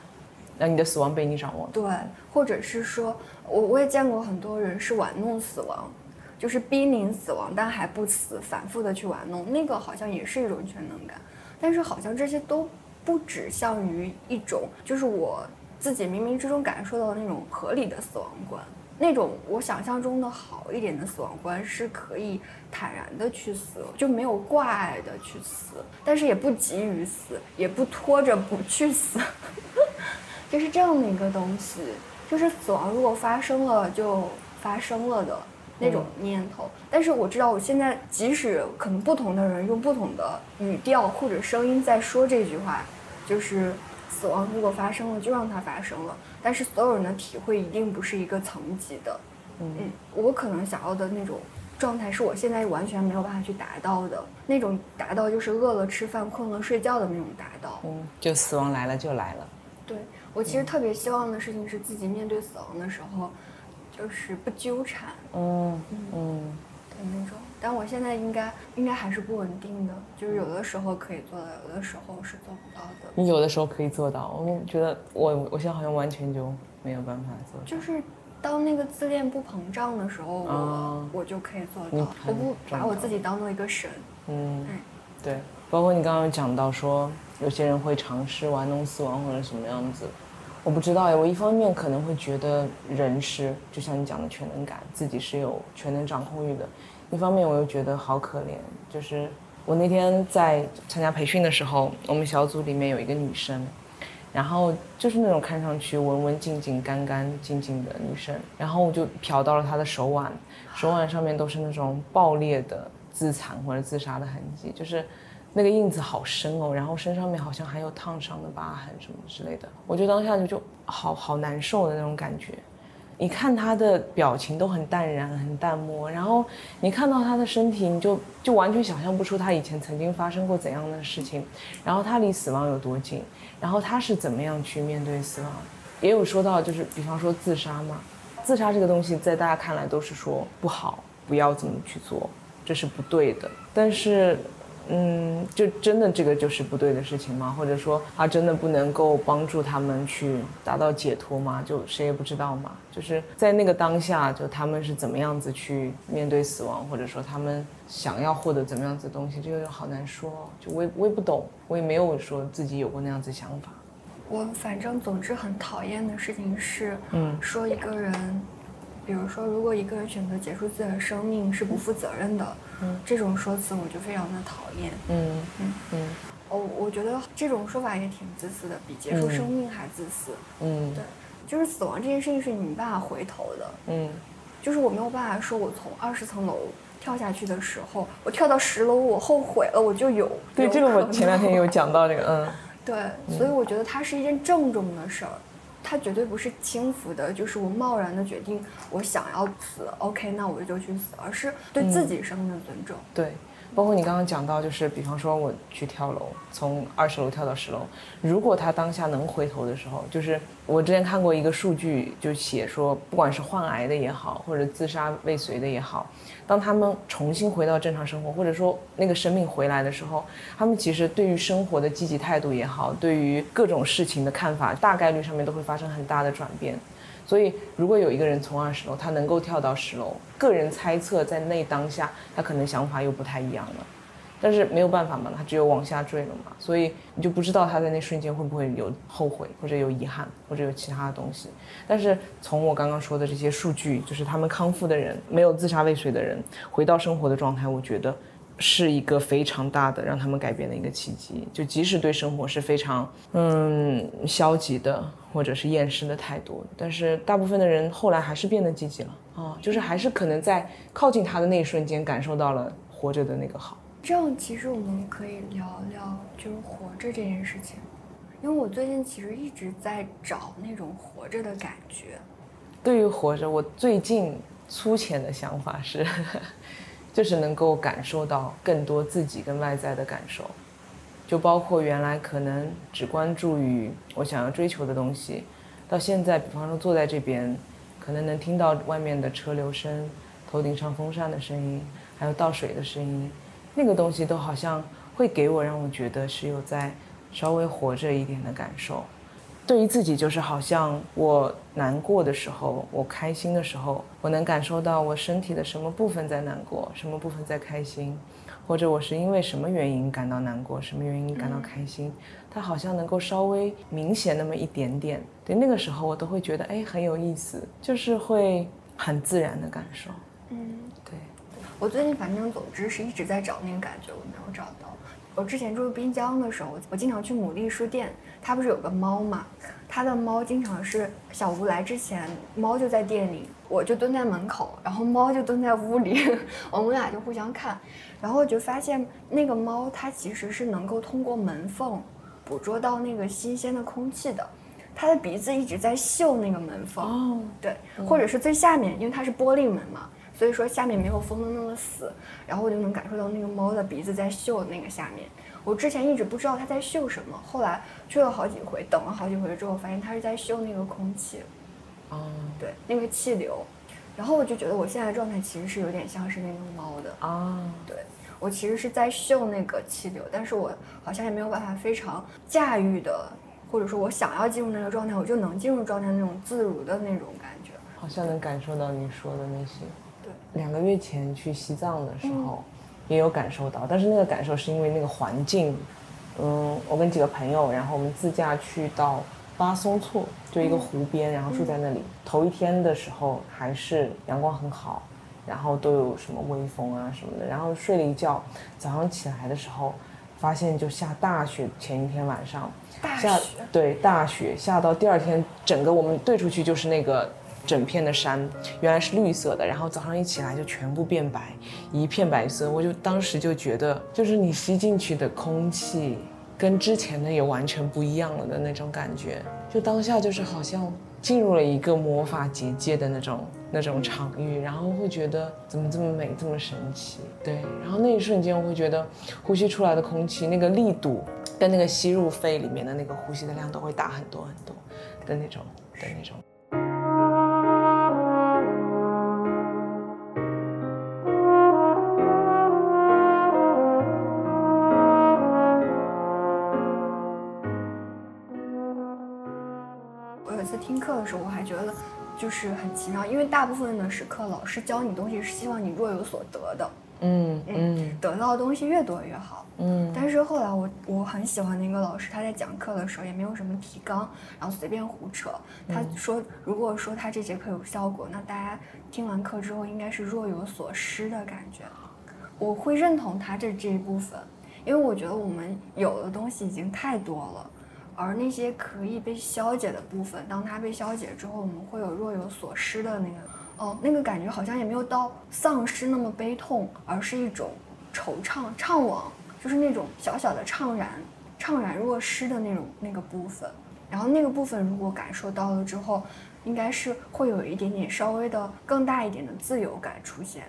那你的死亡被你掌握？对，或者是说，我我也见过很多人是玩弄死亡，就是濒临死亡但还不死，反复的去玩弄，那个好像也是一种全能感。但是好像这些都不指向于一种，就是我自己冥冥之中感受到的那种合理的死亡观。那种我想象中的好一点的死亡观是可以坦然的去死，就没有挂碍的去死，但是也不急于死，也不拖着不去死，就是这样的一个东西。就是死亡如果发生了就发生了的那种念头。但是我知道我现在即使可能不同的人用不同的语调或者声音在说这句话，就是死亡如果发生了就让它发生了。但是所有人的体会一定不是一个层级的，嗯，我可能想要的那种状态是我现在完全没有办法去达到的那种达到，就是饿了吃饭，困了睡觉的那种达到，嗯，就死亡来了就来了。对我其实特别希望的事情是自己面对死亡的时候，就是不纠缠，嗯嗯的那种。但我现在应该应该还是不稳定的，就是有的时候可以做到，有的时候是做不到的。你有的时候可以做到，我觉得我我现在好像完全就没有办法做到。就是当那个自恋不膨胀的时候，我我就可以做到。我不把我自己当做一个神。嗯，对。包括你刚刚讲到说，有些人会尝试玩弄死亡或者什么样子，我不知道哎。我一方面可能会觉得人是，就像你讲的全能感，自己是有全能掌控欲的。一方面我又觉得好可怜，就是我那天在参加培训的时候，我们小组里面有一个女生，然后就是那种看上去文文静静、干干净净的女生，然后我就瞟到了她的手腕，手腕上面都是那种爆裂的自残或者自杀的痕迹，就是那个印子好深哦，然后身上面好像还有烫伤的疤痕什么之类的，我就当下就就好好难受的那种感觉。你看他的表情都很淡然、很淡漠，然后你看到他的身体，你就就完全想象不出他以前曾经发生过怎样的事情，然后他离死亡有多近，然后他是怎么样去面对死亡。也有说到，就是比方说自杀嘛，自杀这个东西在大家看来都是说不好，不要这么去做，这是不对的。但是。嗯，就真的这个就是不对的事情吗？或者说，他真的不能够帮助他们去达到解脱吗？就谁也不知道嘛。就是在那个当下，就他们是怎么样子去面对死亡，或者说他们想要获得怎么样子的东西，这个好难说。就我也我也不懂，我也没有说自己有过那样子想法。我反正总之很讨厌的事情是，嗯，说一个人。比如说，如果一个人选择结束自己的生命是不负责任的，嗯，这种说辞我就非常的讨厌。嗯嗯嗯，哦，我觉得这种说法也挺自私的，比结束生命还自私。嗯，对，就是死亡这件事情是你没办法回头的。嗯，就是我没有办法说，我从二十层楼跳下去的时候，我跳到十楼，我后悔了，我就有。对，这个我前两天有讲到这个，嗯，对，所以我觉得它是一件郑重的事儿。它绝对不是轻浮的，就是我贸然的决定，我想要死，OK，那我就去死，而是对自己生命的尊重。对。包括你刚刚讲到，就是比方说我去跳楼，从二十楼跳到十楼，如果他当下能回头的时候，就是我之前看过一个数据，就写说，不管是患癌的也好，或者自杀未遂的也好，当他们重新回到正常生活，或者说那个生命回来的时候，他们其实对于生活的积极态度也好，对于各种事情的看法，大概率上面都会发生很大的转变。所以，如果有一个人从二十楼，他能够跳到十楼，个人猜测在那当下，他可能想法又不太一样了。但是没有办法嘛，他只有往下坠了嘛。所以你就不知道他在那瞬间会不会有后悔，或者有遗憾，或者有其他的东西。但是从我刚刚说的这些数据，就是他们康复的人，没有自杀未遂的人，回到生活的状态，我觉得。是一个非常大的让他们改变的一个契机，就即使对生活是非常嗯消极的或者是厌世的态度，但是大部分的人后来还是变得积极了啊，就是还是可能在靠近他的那一瞬间感受到了活着的那个好。这样其实我们可以聊聊就是活着这件事情，因为我最近其实一直在找那种活着的感觉。对于活着，我最近粗浅的想法是。就是能够感受到更多自己跟外在的感受，就包括原来可能只关注于我想要追求的东西，到现在，比方说坐在这边，可能能听到外面的车流声，头顶上风扇的声音，还有倒水的声音，那个东西都好像会给我让我觉得是有在稍微活着一点的感受。对于自己，就是好像我难过的时候，我开心的时候，我能感受到我身体的什么部分在难过，什么部分在开心，或者我是因为什么原因感到难过，什么原因感到开心，它好像能够稍微明显那么一点点。对，那个时候我都会觉得，哎，很有意思，就是会很自然的感受。嗯，对。我最近反正总之是一直在找那个感觉，我没有找到。我之前住滨江的时候，我经常去牡蛎书店，它不是有个猫嘛？它的猫经常是小吴来之前，猫就在店里，我就蹲在门口，然后猫就蹲在屋里，我们俩就互相看，然后就发现那个猫它其实是能够通过门缝捕捉到那个新鲜的空气的，它的鼻子一直在嗅那个门缝，哦，对，或者是最下面，因为它是玻璃门嘛。所以说下面没有封的那么死，然后我就能感受到那个猫的鼻子在嗅那个下面。我之前一直不知道它在嗅什么，后来去了好几回，等了好几回之后，发现它是在嗅那个空气。哦，对，那个气流。然后我就觉得我现在的状态其实是有点像是那个猫的。啊，对，我其实是在嗅那个气流，但是我好像也没有办法非常驾驭的，或者说我想要进入那个状态，我就能进入状态那种自如的那种感觉。好像能感受到你说的那些。两个月前去西藏的时候，也有感受到，但是那个感受是因为那个环境，嗯，我跟几个朋友，然后我们自驾去到巴松措，就一个湖边，然后住在那里。头一天的时候还是阳光很好，然后都有什么微风啊什么的，然后睡了一觉，早上起来的时候，发现就下大雪。前一天晚上，下对大雪下到第二天，整个我们对出去就是那个。整片的山原来是绿色的，然后早上一起来就全部变白，一片白色。我就当时就觉得，就是你吸进去的空气跟之前的也完全不一样了的那种感觉。就当下就是好像进入了一个魔法结界的那种那种场域，然后会觉得怎么这么美，这么神奇。对，然后那一瞬间我会觉得，呼吸出来的空气那个力度跟那个吸入肺里面的那个呼吸的量都会大很多很多的那种的那种。就是很奇妙，因为大部分的时刻，老师教你东西是希望你若有所得的，嗯嗯，得到的东西越多越好，嗯。但是后来我我很喜欢的一个老师，他在讲课的时候也没有什么提纲，然后随便胡扯。他说，如果说他这节课有效果，那大家听完课之后应该是若有所失的感觉。我会认同他这这一部分，因为我觉得我们有的东西已经太多了。而那些可以被消解的部分，当它被消解之后，我们会有若有所失的那个，哦，那个感觉好像也没有到丧失那么悲痛，而是一种惆怅、怅惘，就是那种小小的怅然、怅然若失的那种那个部分。然后那个部分如果感受到了之后，应该是会有一点点稍微的更大一点的自由感出现。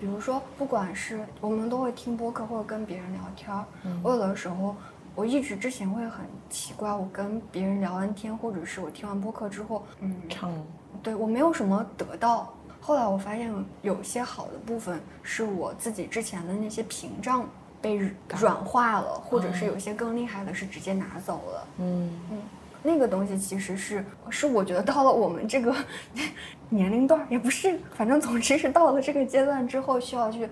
比如说，不管是我们都会听播客或者跟别人聊天儿，我有的时候。我一直之前会很奇怪，我跟别人聊完天，或者是我听完播客之后，嗯，唱，对我没有什么得到。后来我发现有些好的部分是我自己之前的那些屏障被软化了，或者是有些更厉害的是直接拿走了。嗯嗯，那个东西其实是是我觉得到了我们这个 年龄段，也不是，反正总之是到了这个阶段之后需要去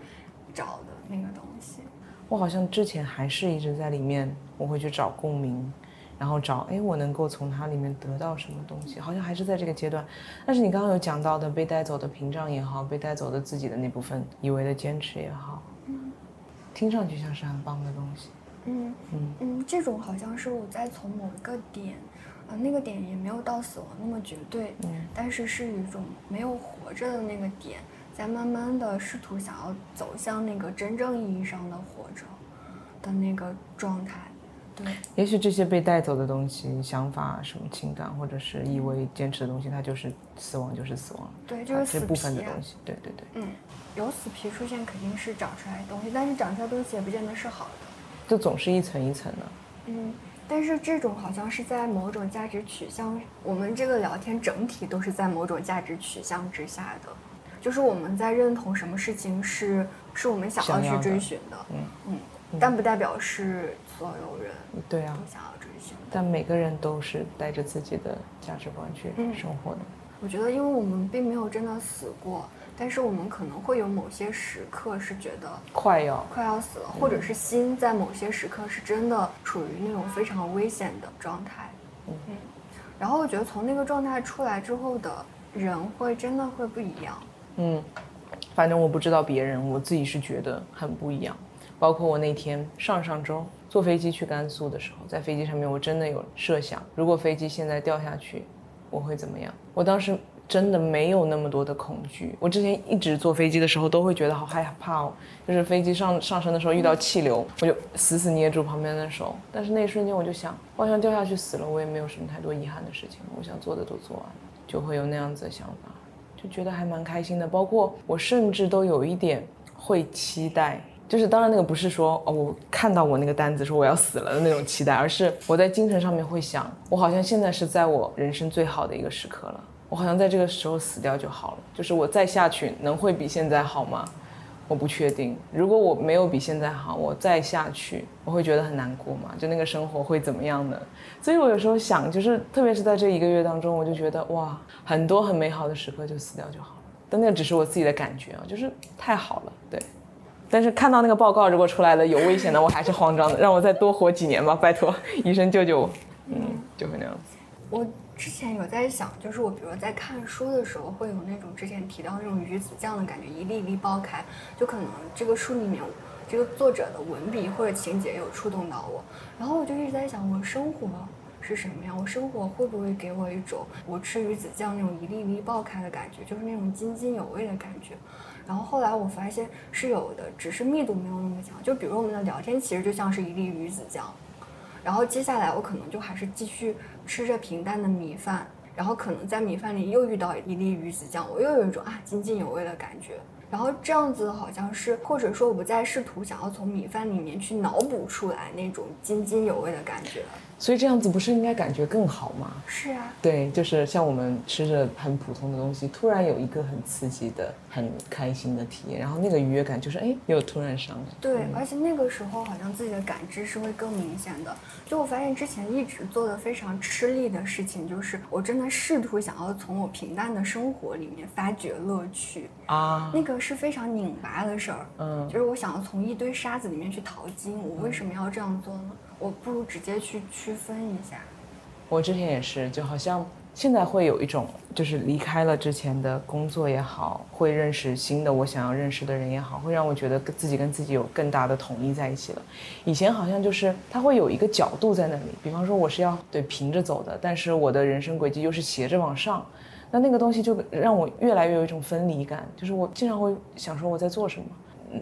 找的那个东西。我好像之前还是一直在里面。我会去找共鸣，然后找哎，我能够从它里面得到什么东西？好像还是在这个阶段。但是你刚刚有讲到的被带走的屏障也好，被带走的自己的那部分以为的坚持也好，嗯，听上去像是很棒的东西。嗯嗯嗯，这种好像是我在从某一个点，啊，那个点也没有到死亡那么绝对，嗯，但是是一种没有活着的那个点，在慢慢的试图想要走向那个真正意义上的活着的那个状态。也许这些被带走的东西、想法、什么情感，或者是以为坚持的东西，它就是死亡，就是死亡。对，就是死这部分的东西。对对对。嗯，有死皮出现，肯定是长出来的东西，但是长出来东西也不见得是好的。就总是一层一层的。嗯，但是这种好像是在某种价值取向，我们这个聊天整体都是在某种价值取向之下的。就是我们在认同什么事情是是我们想要去追寻的，嗯嗯，但不代表是所有人对啊都想要追寻。但每个人都是带着自己的价值观去生活的。我觉得，因为我们并没有真的死过，但是我们可能会有某些时刻是觉得快要快要死了，或者是心在某些时刻是真的处于那种非常危险的状态。嗯，然后我觉得从那个状态出来之后的人会真的会不一样。嗯，反正我不知道别人，我自己是觉得很不一样。包括我那天上上周坐飞机去甘肃的时候，在飞机上面我真的有设想，如果飞机现在掉下去。我会怎么样？我当时真的没有那么多的恐惧。我之前一直坐飞机的时候都会觉得好害怕哦，就是飞机上上升的时候遇到气流，我就死死捏住旁边的手。但是那一瞬间我就想，我好像掉下去死了，我也没有什么太多遗憾的事情。我想做的都做完了，就会有那样子的想法，就觉得还蛮开心的。包括我甚至都有一点会期待。就是当然那个不是说哦，我看到我那个单子说我要死了的那种期待，而是我在精神上面会想，我好像现在是在我人生最好的一个时刻了，我好像在这个时候死掉就好了。就是我再下去能会比现在好吗？我不确定。如果我没有比现在好，我再下去我会觉得很难过嘛？就那个生活会怎么样呢？所以我有时候想，就是特别是在这一个月当中，我就觉得哇，很多很美好的时刻就死掉就好了。但那只是我自己的感觉啊，就是太好了，对。但是看到那个报告如果出来了有危险的，我还是慌张的，让我再多活几年吧，拜托医生救救我。嗯，就会那样子。我之前有在想，就是我比如在看书的时候，会有那种之前提到那种鱼子酱的感觉，一粒一粒剥开，就可能这个书里面这个作者的文笔或者情节有触动到我，然后我就一直在想，我生活是什么样？我生活会不会给我一种我吃鱼子酱那种一粒粒爆开的感觉，就是那种津津有味的感觉？然后后来我发现是有的，只是密度没有那么强。就比如我们的聊天，其实就像是一粒鱼子酱。然后接下来我可能就还是继续吃着平淡的米饭，然后可能在米饭里又遇到一粒鱼子酱，我又有一种啊津津有味的感觉。然后这样子好像是，或者说我不再试图想要从米饭里面去脑补出来那种津津有味的感觉。所以这样子不是应该感觉更好吗？是啊，对，就是像我们吃着很普通的东西，突然有一个很刺激的、很开心的体验，然后那个愉悦感就是哎，又突然上来。对，而且那个时候好像自己的感知是会更明显的。就我发现之前一直做的非常吃力的事情，就是我真的试图想要从我平淡的生活里面发掘乐趣啊，那个是非常拧巴的事儿。嗯，就是我想要从一堆沙子里面去淘金，我为什么要这样做呢？我不如直接去区分一下。我之前也是，就好像现在会有一种，就是离开了之前的工作也好，会认识新的我想要认识的人也好，会让我觉得跟自己跟自己有更大的统一在一起了。以前好像就是它会有一个角度在那里，比方说我是要对平着走的，但是我的人生轨迹又是斜着往上，那那个东西就让我越来越有一种分离感，就是我经常会想说我在做什么，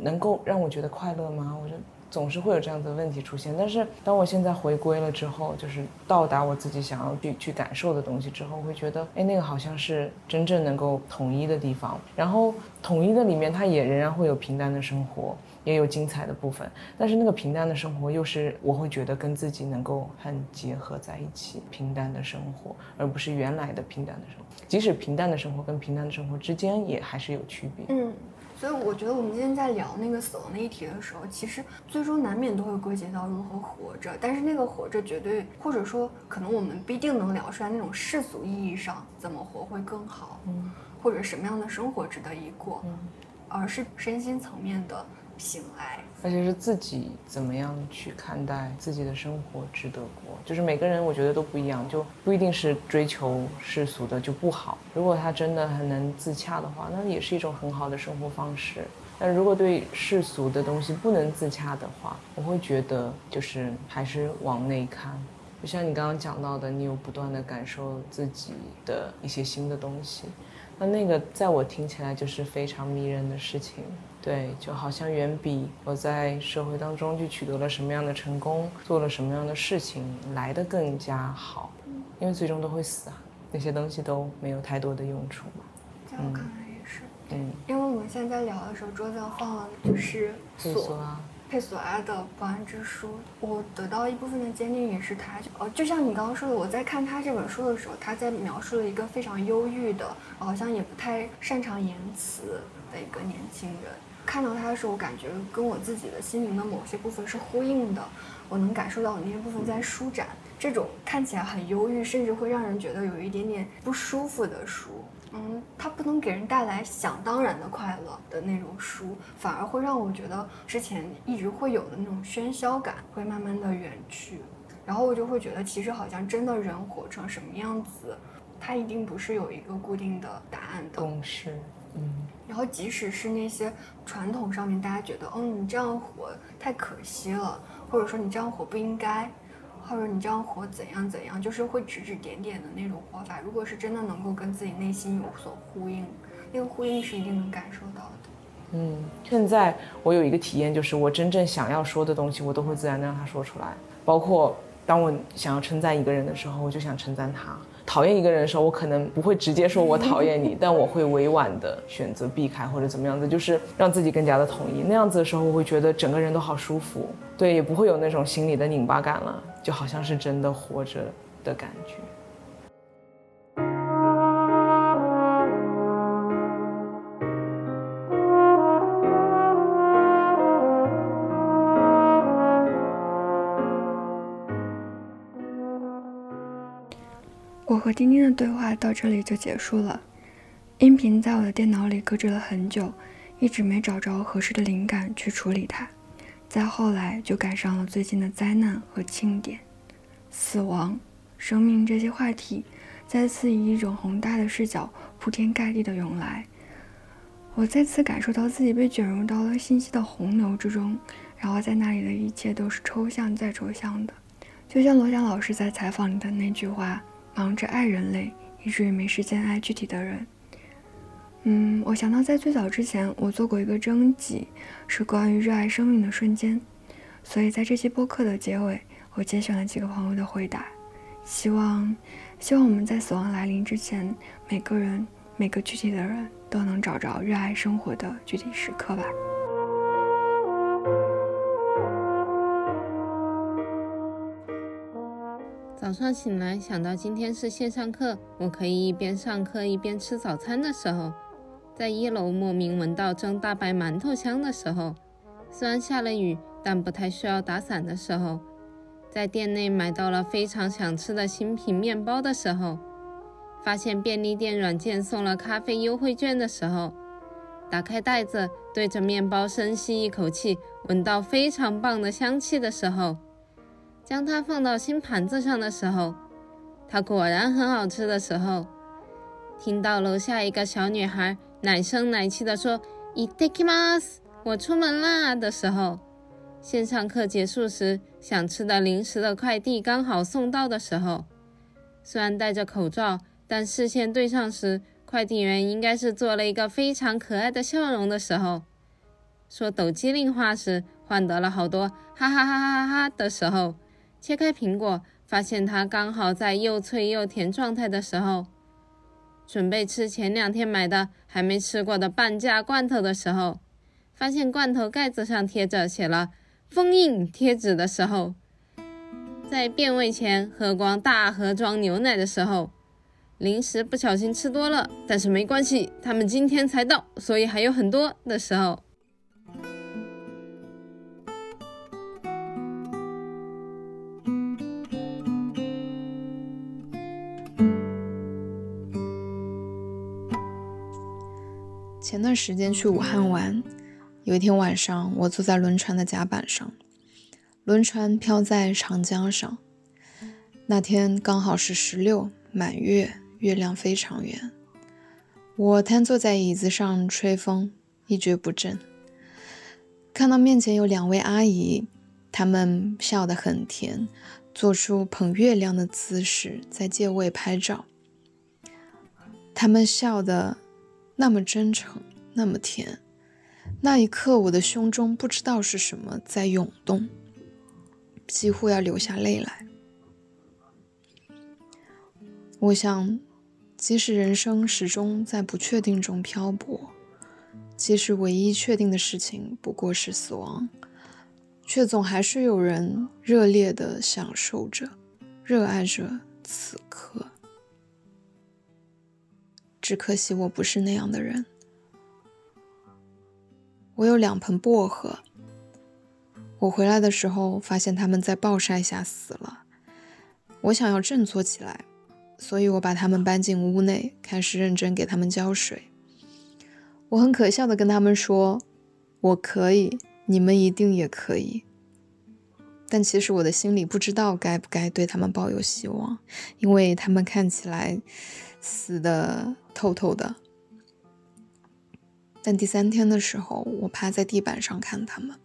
能够让我觉得快乐吗？我就。总是会有这样的问题出现，但是当我现在回归了之后，就是到达我自己想要去去感受的东西之后，会觉得，哎，那个好像是真正能够统一的地方。然后统一的里面，它也仍然会有平淡的生活，也有精彩的部分。但是那个平淡的生活，又是我会觉得跟自己能够很结合在一起，平淡的生活，而不是原来的平淡的生活。即使平淡的生活跟平淡的生活之间，也还是有区别。嗯。所以我觉得我们今天在聊那个死亡的议题的时候，其实最终难免都会归结到如何活着。但是那个活着绝对，或者说可能我们不一定能聊出来那种世俗意义上怎么活会更好，嗯，或者什么样的生活值得一过，嗯，而是身心层面的。醒来，而且是自己怎么样去看待自己的生活值得过，就是每个人我觉得都不一样，就不一定是追求世俗的就不好。如果他真的很能自洽的话，那也是一种很好的生活方式。但如果对世俗的东西不能自洽的话，我会觉得就是还是往内看。就像你刚刚讲到的，你有不断的感受自己的一些新的东西，那那个在我听起来就是非常迷人的事情。对，就好像远比我在社会当中去取得了什么样的成功，做了什么样的事情来的更加好，因为最终都会死啊，那些东西都没有太多的用处嘛。在我看来也是，嗯，因为我们现在聊的时候，桌子上放了就是锁，佩索阿的《不安之书》，我得到一部分的坚定也是他。呃，就像你刚刚说的，我在看他这本书的时候，他在描述了一个非常忧郁的，好像也不太擅长言辞的一个年轻人。看到它的时候，我感觉跟我自己的心灵的某些部分是呼应的，我能感受到我那些部分在舒展。这种看起来很忧郁，甚至会让人觉得有一点点不舒服的书。嗯，它不能给人带来想当然的快乐的那种书，反而会让我觉得之前一直会有的那种喧嚣感会慢慢的远去，然后我就会觉得其实好像真的人活成什么样子，它一定不是有一个固定的答案的公式。嗯，然后即使是那些传统上面大家觉得，嗯，你这样活太可惜了，或者说你这样活不应该。或者你这样活怎样怎样，就是会指指点点的那种活法。如果是真的能够跟自己内心有所呼应，那个呼应是一定能感受到的。嗯，现在我有一个体验，就是我真正想要说的东西，我都会自然的让他说出来。包括当我想要称赞一个人的时候，我就想称赞他。讨厌一个人的时候，我可能不会直接说我讨厌你，但我会委婉的选择避开或者怎么样子，就是让自己更加的统一。那样子的时候，我会觉得整个人都好舒服，对，也不会有那种心里的拧巴感了，就好像是真的活着的感觉。和丁丁的对话到这里就结束了。音频在我的电脑里搁置了很久，一直没找着合适的灵感去处理它。再后来就赶上了最近的灾难和庆典、死亡、生命这些话题，再次以一种宏大的视角铺天盖地的涌来。我再次感受到自己被卷入到了信息的洪流之中，然后在那里的一切都是抽象再抽象的，就像罗翔老师在采访里的那句话。忙着爱人类，以至于没时间爱具体的人。嗯，我想到在最早之前，我做过一个征集，是关于热爱生命的瞬间。所以在这期播客的结尾，我节选了几个朋友的回答。希望，希望我们在死亡来临之前，每个人、每个具体的人都能找着热爱生活的具体时刻吧。早上醒来，想到今天是线上课，我可以一边上课一边吃早餐的时候，在一楼莫名闻到蒸大白馒头香的时候，虽然下了雨，但不太需要打伞的时候，在店内买到了非常想吃的新品面包的时候，发现便利店软件送了咖啡优惠券的时候，打开袋子对着面包深吸一口气，闻到非常棒的香气的时候。将它放到新盘子上的时候，它果然很好吃的时候，听到楼下一个小女孩奶声奶气地说“いってきます”，我出门啦的时候，线上课结束时想吃的零食的快递刚好送到的时候，虽然戴着口罩，但视线对上时，快递员应该是做了一个非常可爱的笑容的时候，说抖机灵话时换得了好多哈哈哈哈哈哈的时候。 切开苹果，发现它刚好在又脆又甜状态的时候；准备吃前两天买的还没吃过的半价罐头的时候；发现罐头盖子上贴着写了封印贴纸的时候；在变味前喝光大盒装牛奶的时候；零食不小心吃多了，但是没关系，他们今天才到，所以还有很多的时候。前段时间去武汉玩，有一天晚上，我坐在轮船的甲板上，轮船飘在长江上。那天刚好是十六满月，月亮非常圆。我瘫坐在椅子上吹风，一蹶不振。看到面前有两位阿姨，她们笑得很甜，做出捧月亮的姿势，在借位拍照。她们笑得。那么真诚，那么甜。那一刻，我的胸中不知道是什么在涌动，几乎要流下泪来。我想，即使人生始终在不确定中漂泊，即使唯一确定的事情不过是死亡，却总还是有人热烈地享受着、热爱着此刻。只可惜我不是那样的人。我有两盆薄荷，我回来的时候发现它们在暴晒下死了。我想要振作起来，所以我把它们搬进屋内，开始认真给它们浇水。我很可笑的跟他们说：“我可以，你们一定也可以。”但其实我的心里不知道该不该对他们抱有希望，因为他们看起来死的。透透的，但第三天的时候，我趴在地板上看它们。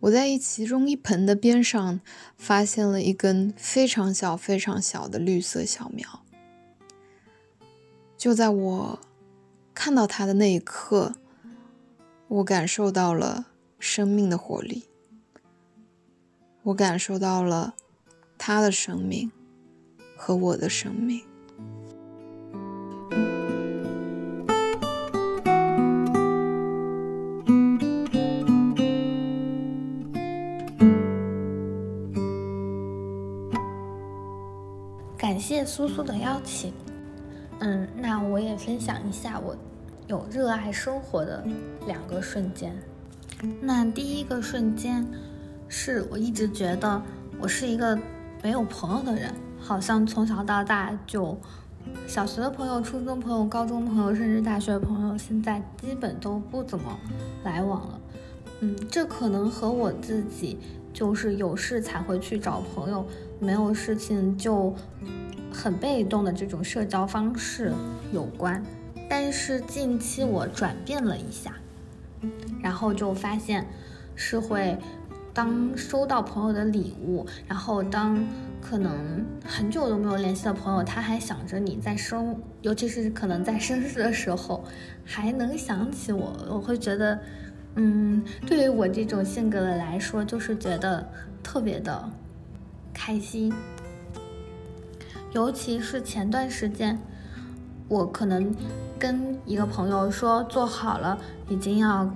我在一其中一盆的边上发现了一根非常小、非常小的绿色小苗。就在我看到它的那一刻，我感受到了生命的活力，我感受到了它的生命和我的生命。谢苏苏的邀请，嗯，那我也分享一下我有热爱生活的两个瞬间。那第一个瞬间是我一直觉得我是一个没有朋友的人，好像从小到大就小学的朋友、初中朋友、高中朋友，甚至大学朋友，现在基本都不怎么来往了。嗯，这可能和我自己就是有事才会去找朋友，没有事情就。很被动的这种社交方式有关，但是近期我转变了一下，然后就发现是会当收到朋友的礼物，然后当可能很久都没有联系的朋友，他还想着你在生，尤其是可能在生日的时候还能想起我，我会觉得，嗯，对于我这种性格的来说，就是觉得特别的开心。尤其是前段时间，我可能跟一个朋友说做好了，已经要，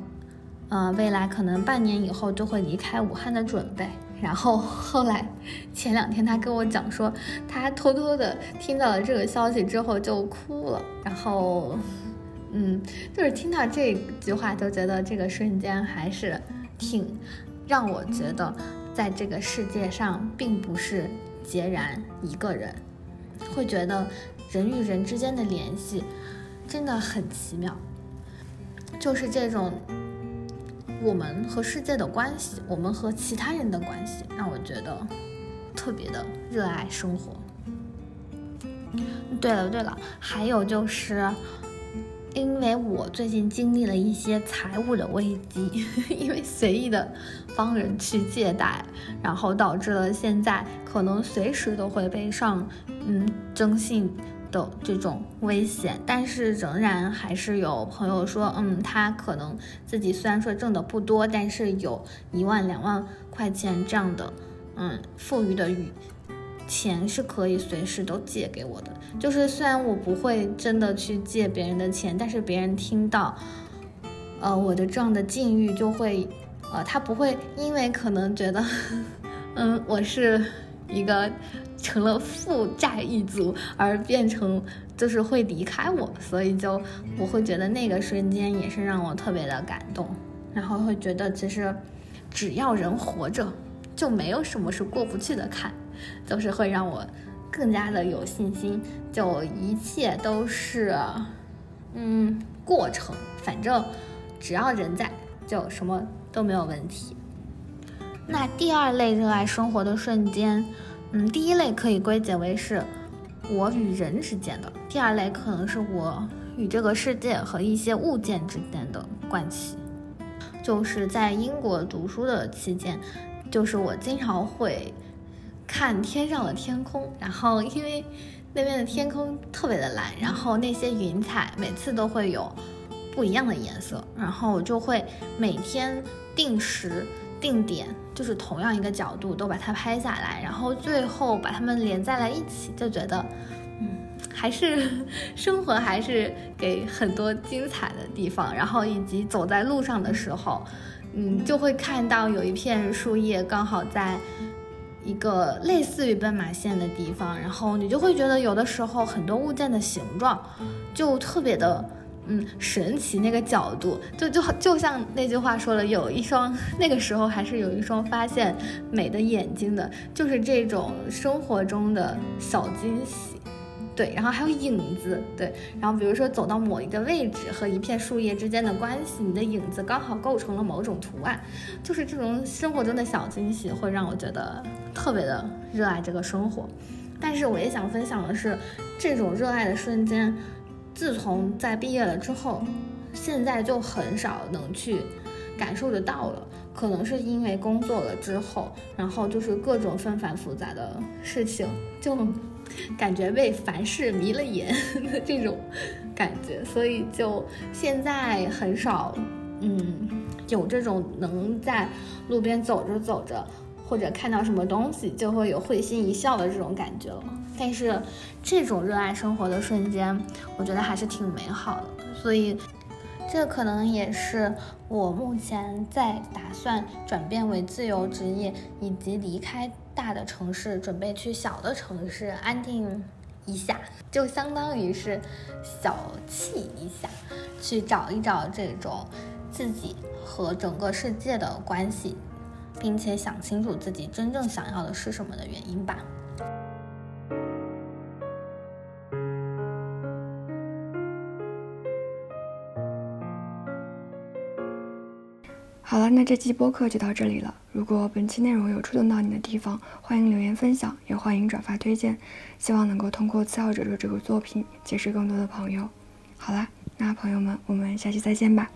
呃，未来可能半年以后就会离开武汉的准备。然后后来前两天他跟我讲说，他偷偷的听到了这个消息之后就哭了。然后，嗯，就是听到这句话就觉得这个瞬间还是挺让我觉得，在这个世界上并不是孑然一个人。会觉得人与人之间的联系真的很奇妙，就是这种我们和世界的关系，我们和其他人的关系，让我觉得特别的热爱生活。对了对了，还有就是。因为我最近经历了一些财务的危机，因为随意的帮人去借贷，然后导致了现在可能随时都会被上嗯征信的这种危险。但是仍然还是有朋友说，嗯，他可能自己虽然说挣的不多，但是有一万两万块钱这样的嗯富裕的余钱是可以随时都借给我的。就是虽然我不会真的去借别人的钱，但是别人听到，呃，我的这样的境遇，就会，呃，他不会因为可能觉得，嗯，我是一个成了负债一族而变成就是会离开我，所以就我会觉得那个瞬间也是让我特别的感动，然后会觉得其实只要人活着，就没有什么是过不去的坎，都是会让我。更加的有信心，就一切都是，嗯，过程，反正只要人在，就什么都没有问题。那第二类热爱生活的瞬间，嗯，第一类可以归结为是我与人之间的，第二类可能是我与这个世界和一些物件之间的关系。就是在英国读书的期间，就是我经常会。看天上的天空，然后因为那边的天空特别的蓝，然后那些云彩每次都会有不一样的颜色，然后我就会每天定时定点，就是同样一个角度都把它拍下来，然后最后把它们连在了一起，就觉得，嗯，还是生活还是给很多精彩的地方，然后以及走在路上的时候。嗯，就会看到有一片树叶刚好在一个类似于斑马线的地方，然后你就会觉得有的时候很多物件的形状就特别的。嗯，神奇那个角度，就就就像那句话说的，有一双那个时候还是有一双发现美的眼睛的，就是这种生活中的小惊喜，对，然后还有影子，对，然后比如说走到某一个位置和一片树叶之间的关系，你的影子刚好构成了某种图案，就是这种生活中的小惊喜会让我觉得特别的热爱这个生活，但是我也想分享的是，这种热爱的瞬间。自从在毕业了之后，现在就很少能去感受得到了。可能是因为工作了之后，然后就是各种纷繁复杂的事情，就感觉被凡事迷了眼的这种感觉，所以就现在很少，嗯，有这种能在路边走着走着。或者看到什么东西就会有会心一笑的这种感觉了，但是这种热爱生活的瞬间，我觉得还是挺美好的。所以，这可能也是我目前在打算转变为自由职业，以及离开大的城市，准备去小的城市安定一下，就相当于是小憩一下，去找一找这种自己和整个世界的关系。并且想清楚自己真正想要的是什么的原因吧。好了，那这期播客就到这里了。如果本期内容有触动到你的地方，欢迎留言分享，也欢迎转发推荐。希望能够通过《次要者》这个作品，结识更多的朋友。好了，那朋友们，我们下期再见吧。